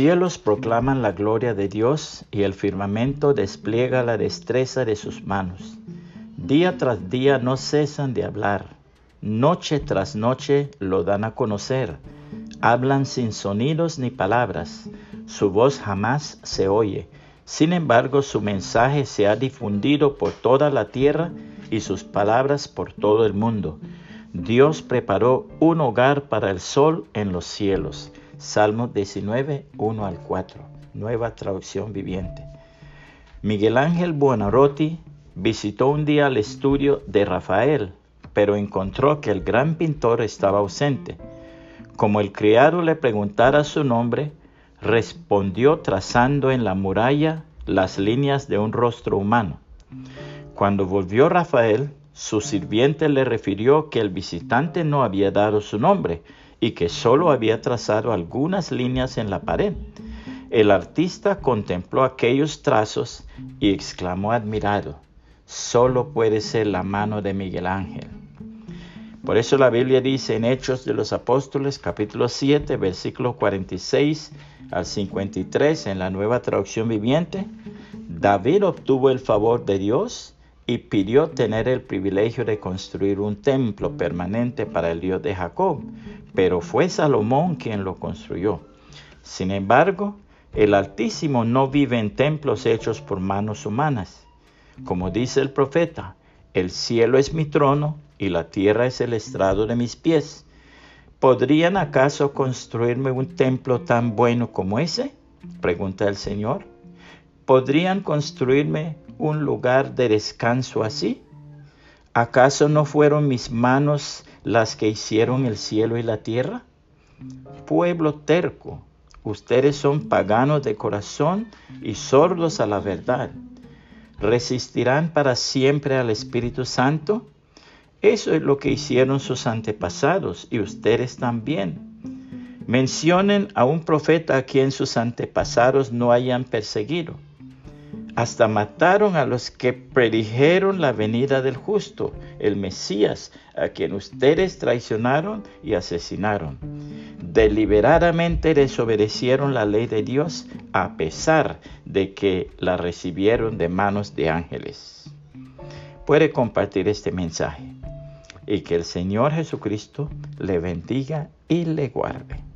cielos proclaman la gloria de Dios y el firmamento despliega la destreza de sus manos. Día tras día no cesan de hablar, noche tras noche lo dan a conocer. Hablan sin sonidos ni palabras, su voz jamás se oye. Sin embargo, su mensaje se ha difundido por toda la tierra y sus palabras por todo el mundo. Dios preparó un hogar para el sol en los cielos. Salmo 19, 1 al 4. Nueva traducción viviente. Miguel Ángel Buonarroti visitó un día el estudio de Rafael, pero encontró que el gran pintor estaba ausente. Como el criado le preguntara su nombre, respondió trazando en la muralla las líneas de un rostro humano. Cuando volvió Rafael, su sirviente le refirió que el visitante no había dado su nombre y que solo había trazado algunas líneas en la pared. El artista contempló aquellos trazos y exclamó admirado, solo puede ser la mano de Miguel Ángel. Por eso la Biblia dice en Hechos de los Apóstoles capítulo 7 versículo 46 al 53 en la nueva traducción viviente, David obtuvo el favor de Dios y pidió tener el privilegio de construir un templo permanente para el Dios de Jacob, pero fue Salomón quien lo construyó. Sin embargo, el Altísimo no vive en templos hechos por manos humanas. Como dice el profeta, el cielo es mi trono y la tierra es el estrado de mis pies. ¿Podrían acaso construirme un templo tan bueno como ese? pregunta el Señor. ¿Podrían construirme un lugar de descanso así? ¿Acaso no fueron mis manos las que hicieron el cielo y la tierra? Pueblo terco, ustedes son paganos de corazón y sordos a la verdad. ¿Resistirán para siempre al Espíritu Santo? Eso es lo que hicieron sus antepasados y ustedes también. Mencionen a un profeta a quien sus antepasados no hayan perseguido hasta mataron a los que predijeron la venida del justo, el Mesías, a quien ustedes traicionaron y asesinaron. Deliberadamente desobedecieron la ley de Dios a pesar de que la recibieron de manos de ángeles. Puede compartir este mensaje y que el Señor Jesucristo le bendiga y le guarde.